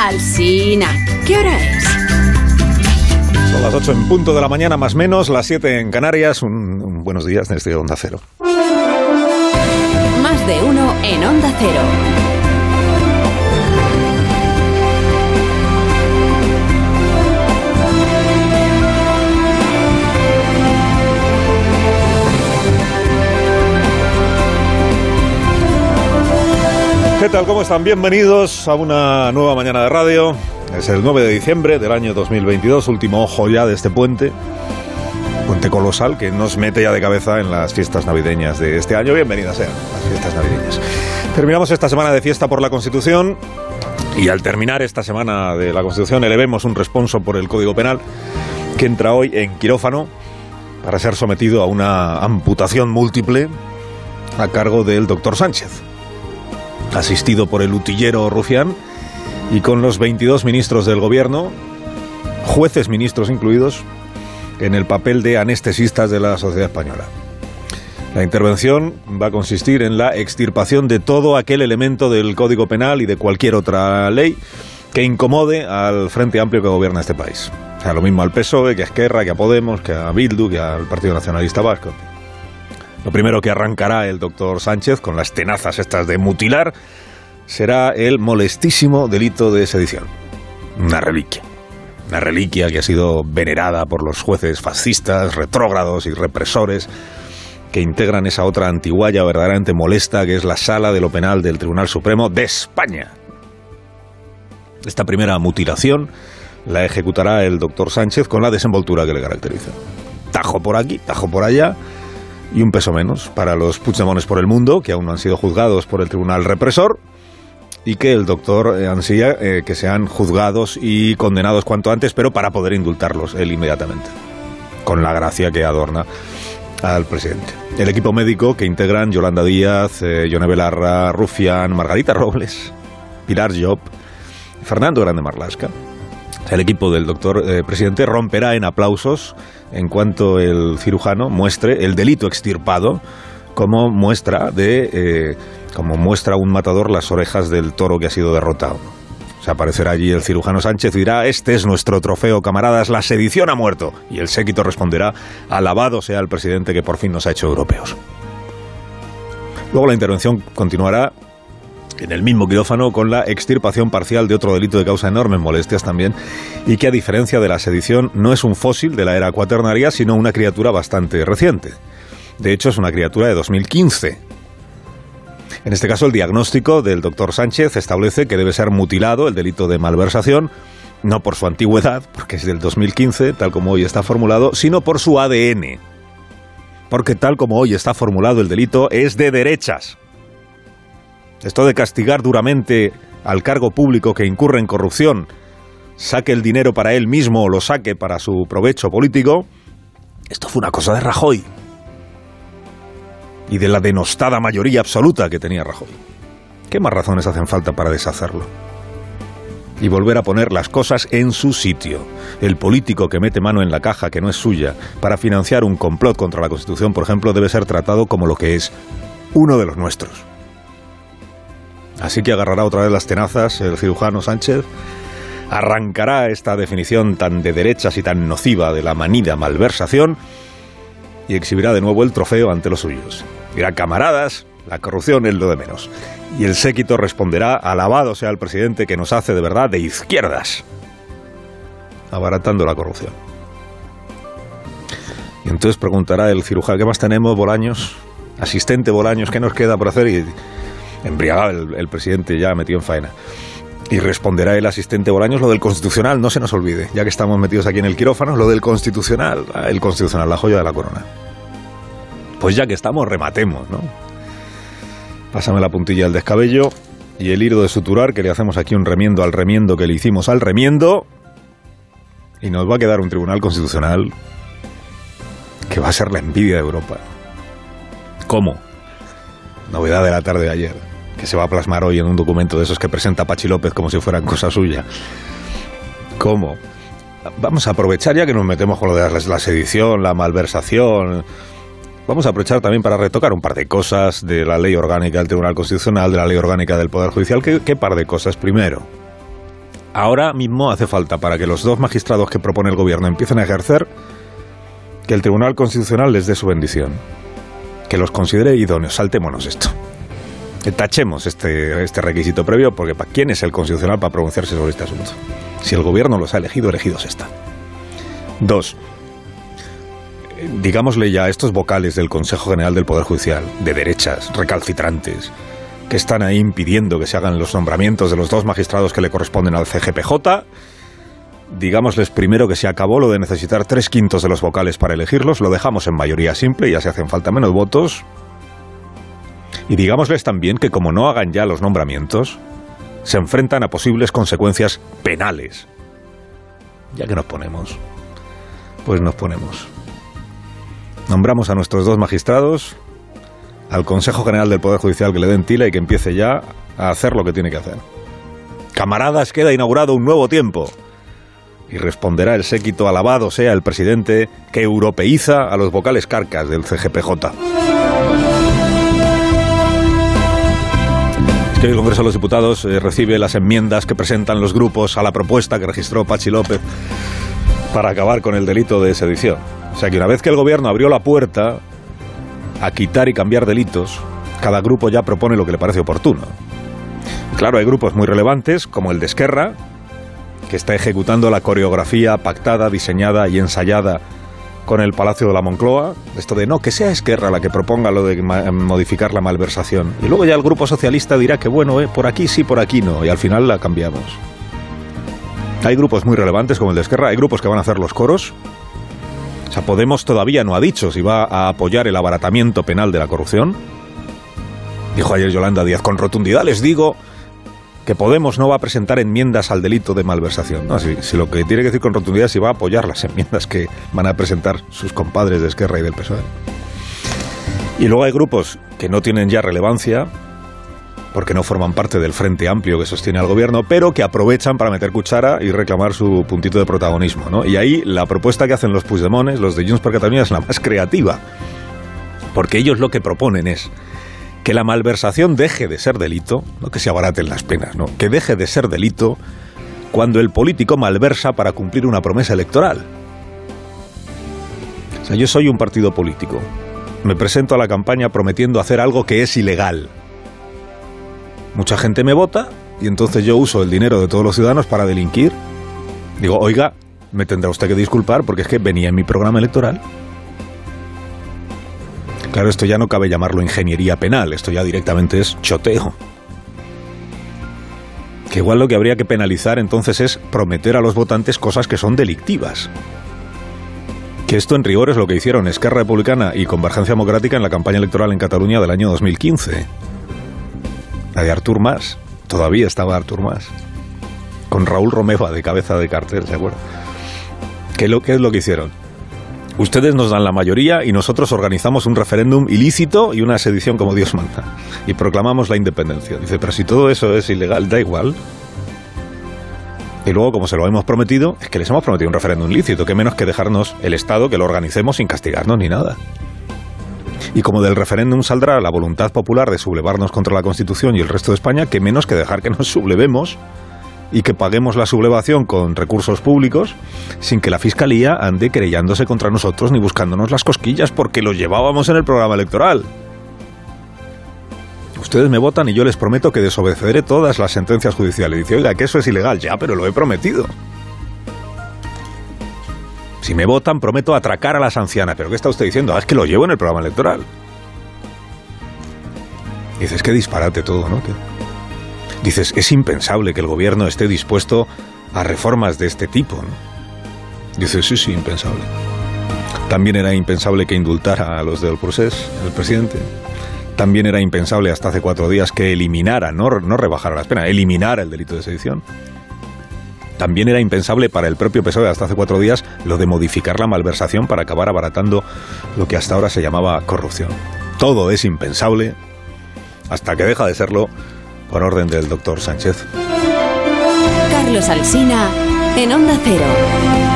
Alsina, ¿qué hora es? Son las 8 en punto de la mañana, más menos, las 7 en Canarias. Un, un buenos días desde Onda Cero. Más de uno en Onda Cero. ¿Qué tal? ¿Cómo están? Bienvenidos a una nueva mañana de radio. Es el 9 de diciembre del año 2022, último ojo ya de este puente. Puente colosal que nos mete ya de cabeza en las fiestas navideñas de este año. Bienvenidas sean las fiestas navideñas. Terminamos esta semana de fiesta por la Constitución y al terminar esta semana de la Constitución elevemos un responso por el Código Penal que entra hoy en quirófano para ser sometido a una amputación múltiple a cargo del doctor Sánchez asistido por el utillero Rufián y con los 22 ministros del gobierno, jueces ministros incluidos, en el papel de anestesistas de la sociedad española. La intervención va a consistir en la extirpación de todo aquel elemento del Código Penal y de cualquier otra ley que incomode al Frente Amplio que gobierna este país. O sea, lo mismo al PSOE, que a Esquerra, que a Podemos, que a Bildu, que al Partido Nacionalista Vasco. Lo primero que arrancará el doctor Sánchez con las tenazas estas de mutilar será el molestísimo delito de sedición. Una reliquia. Una reliquia que ha sido venerada por los jueces fascistas, retrógrados y represores que integran esa otra antiguaya verdaderamente molesta que es la sala de lo penal del Tribunal Supremo de España. Esta primera mutilación la ejecutará el doctor Sánchez con la desenvoltura que le caracteriza. Tajo por aquí, tajo por allá y un peso menos para los Puigdemones por el mundo, que aún no han sido juzgados por el tribunal represor, y que el doctor ansía eh, que sean juzgados y condenados cuanto antes, pero para poder indultarlos él inmediatamente, con la gracia que adorna al presidente. El equipo médico que integran Yolanda Díaz, eh, Yone Belarra, Rufián, Margarita Robles, Pilar Job, Fernando Grande Marlasca. El equipo del doctor eh, presidente romperá en aplausos en cuanto el cirujano muestre el delito extirpado como muestra de eh, como muestra un matador las orejas del toro que ha sido derrotado. Se aparecerá allí el cirujano Sánchez y dirá, este es nuestro trofeo, camaradas, la sedición ha muerto. Y el séquito responderá, alabado sea el presidente que por fin nos ha hecho europeos. Luego la intervención continuará en el mismo quirófano con la extirpación parcial de otro delito de causa enormes molestias también y que a diferencia de la sedición no es un fósil de la era cuaternaria sino una criatura bastante reciente. De hecho es una criatura de 2015. En este caso el diagnóstico del doctor Sánchez establece que debe ser mutilado el delito de malversación no por su antigüedad, porque es del 2015, tal como hoy está formulado, sino por su ADN. Porque tal como hoy está formulado el delito es de derechas. Esto de castigar duramente al cargo público que incurre en corrupción, saque el dinero para él mismo o lo saque para su provecho político, esto fue una cosa de Rajoy. Y de la denostada mayoría absoluta que tenía Rajoy. ¿Qué más razones hacen falta para deshacerlo? Y volver a poner las cosas en su sitio. El político que mete mano en la caja que no es suya para financiar un complot contra la Constitución, por ejemplo, debe ser tratado como lo que es uno de los nuestros. Así que agarrará otra vez las tenazas el cirujano Sánchez, arrancará esta definición tan de derechas y tan nociva de la manida malversación y exhibirá de nuevo el trofeo ante los suyos. Dirá, camaradas, la corrupción es lo de menos. Y el séquito responderá, alabado sea el presidente que nos hace de verdad de izquierdas, abaratando la corrupción. Y entonces preguntará el cirujano, ¿qué más tenemos, Bolaños? Asistente Bolaños, ¿qué nos queda por hacer? Y embriagado el, presidente ya metido en faena. Y responderá el asistente Bolaños lo del constitucional, no se nos olvide, ya que estamos metidos aquí en el quirófano, lo del constitucional, el constitucional, la joya de la corona. Pues ya que estamos, rematemos, ¿no? Pásame la puntilla del descabello y el hilo de suturar, que le hacemos aquí un remiendo al remiendo que le hicimos al remiendo, y nos va a quedar un tribunal constitucional que va a ser la envidia de Europa. ¿Cómo? Novedad de la tarde de ayer, que se va a plasmar hoy en un documento de esos que presenta Pachi López como si fueran cosa suya. ¿Cómo? Vamos a aprovechar ya que nos metemos con lo de la sedición, la malversación. Vamos a aprovechar también para retocar un par de cosas de la ley orgánica del Tribunal Constitucional, de la ley orgánica del Poder Judicial. ¿Qué, qué par de cosas? Primero, Ahora mismo hace falta para que los dos magistrados que propone el gobierno empiecen a ejercer que el Tribunal Constitucional les dé su bendición. Que los considere idóneos. Saltémonos esto. Que tachemos este, este requisito previo porque ¿quién es el Constitucional para pronunciarse sobre este asunto? Si el gobierno los ha elegido, elegidos están. Dos, digámosle ya a estos vocales del Consejo General del Poder Judicial, de derechas, recalcitrantes, que están ahí impidiendo que se hagan los nombramientos de los dos magistrados que le corresponden al CGPJ, digámosles primero que se acabó lo de necesitar tres quintos de los vocales para elegirlos, lo dejamos en mayoría simple, ya se hacen falta menos votos. Y digámosles también que como no hagan ya los nombramientos, se enfrentan a posibles consecuencias penales. Ya que nos ponemos, pues nos ponemos. Nombramos a nuestros dos magistrados, al Consejo General del Poder Judicial que le den tila y que empiece ya a hacer lo que tiene que hacer. Camaradas, queda inaugurado un nuevo tiempo. Y responderá el séquito alabado sea el presidente que europeiza a los vocales carcas del CGPJ. Que el Congreso de los Diputados eh, recibe las enmiendas que presentan los grupos a la propuesta que registró Pachi López para acabar con el delito de sedición. O sea que una vez que el gobierno abrió la puerta a quitar y cambiar delitos, cada grupo ya propone lo que le parece oportuno. Claro, hay grupos muy relevantes, como el de Esquerra, que está ejecutando la coreografía pactada, diseñada y ensayada con el Palacio de la Moncloa, esto de no, que sea Esquerra la que proponga lo de modificar la malversación. Y luego ya el grupo socialista dirá que bueno, eh, por aquí sí, por aquí no, y al final la cambiamos. Hay grupos muy relevantes como el de Esquerra, hay grupos que van a hacer los coros, o sea, Podemos todavía no ha dicho si va a apoyar el abaratamiento penal de la corrupción. Dijo ayer Yolanda Díaz, con rotundidad les digo que Podemos no va a presentar enmiendas al delito de malversación. No, si, lo que tiene que decir con rotundidad es si va a apoyar las enmiendas que van a presentar sus compadres de Esquerra y del PSOE. Y luego hay grupos que no tienen ya relevancia, porque no forman parte del frente amplio que sostiene al gobierno, pero que aprovechan para meter cuchara y reclamar su puntito de protagonismo. ¿no? Y ahí la propuesta que hacen los Puigdemones, los de Junts per Catalunya, es la más creativa, porque ellos lo que proponen es que la malversación deje de ser delito, no que se abaraten las penas, no, que deje de ser delito cuando el político malversa para cumplir una promesa electoral. O sea, yo soy un partido político. Me presento a la campaña prometiendo hacer algo que es ilegal mucha gente me vota y entonces yo uso el dinero de todos los ciudadanos para delinquir. Digo, oiga, me tendrá usted que disculpar porque es que venía en mi programa electoral. Claro, esto ya no cabe llamarlo ingeniería penal, esto ya directamente es choteo. Que igual lo que habría que penalizar entonces es prometer a los votantes cosas que son delictivas. Que esto en rigor es lo que hicieron Esquerra Republicana y Convergencia Democrática en la campaña electoral en Cataluña del año 2015 de Artur Mas. Todavía estaba Artur Mas. Con Raúl Romeva de cabeza de cartel, ¿se lo, ¿Qué es lo que hicieron? Ustedes nos dan la mayoría y nosotros organizamos un referéndum ilícito y una sedición como Dios manda. Y proclamamos la independencia. Dice, pero si todo eso es ilegal, da igual. Y luego, como se lo hemos prometido, es que les hemos prometido un referéndum ilícito, que menos que dejarnos el Estado que lo organicemos sin castigarnos ni nada. Y como del referéndum saldrá la voluntad popular de sublevarnos contra la Constitución y el resto de España, que menos que dejar que nos sublevemos y que paguemos la sublevación con recursos públicos sin que la Fiscalía ande querellándose contra nosotros ni buscándonos las cosquillas porque lo llevábamos en el programa electoral. Ustedes me votan y yo les prometo que desobedeceré todas las sentencias judiciales. Dice, oiga, que eso es ilegal. Ya, pero lo he prometido. Si me votan, prometo atracar a las ancianas. ¿Pero qué está usted diciendo? Ah, es que lo llevo en el programa electoral. dices, qué disparate todo, ¿no? Dices, es impensable que el gobierno esté dispuesto a reformas de este tipo. Dices, sí, sí, impensable. También era impensable que indultara a los del procés, el presidente. También era impensable hasta hace cuatro días que eliminara, no, no rebajara las penas, eliminara el delito de sedición. También era impensable para el propio PSOE hasta hace cuatro días lo de modificar la malversación para acabar abaratando lo que hasta ahora se llamaba corrupción. Todo es impensable hasta que deja de serlo por orden del doctor Sánchez. Carlos Alsina en Onda Cero.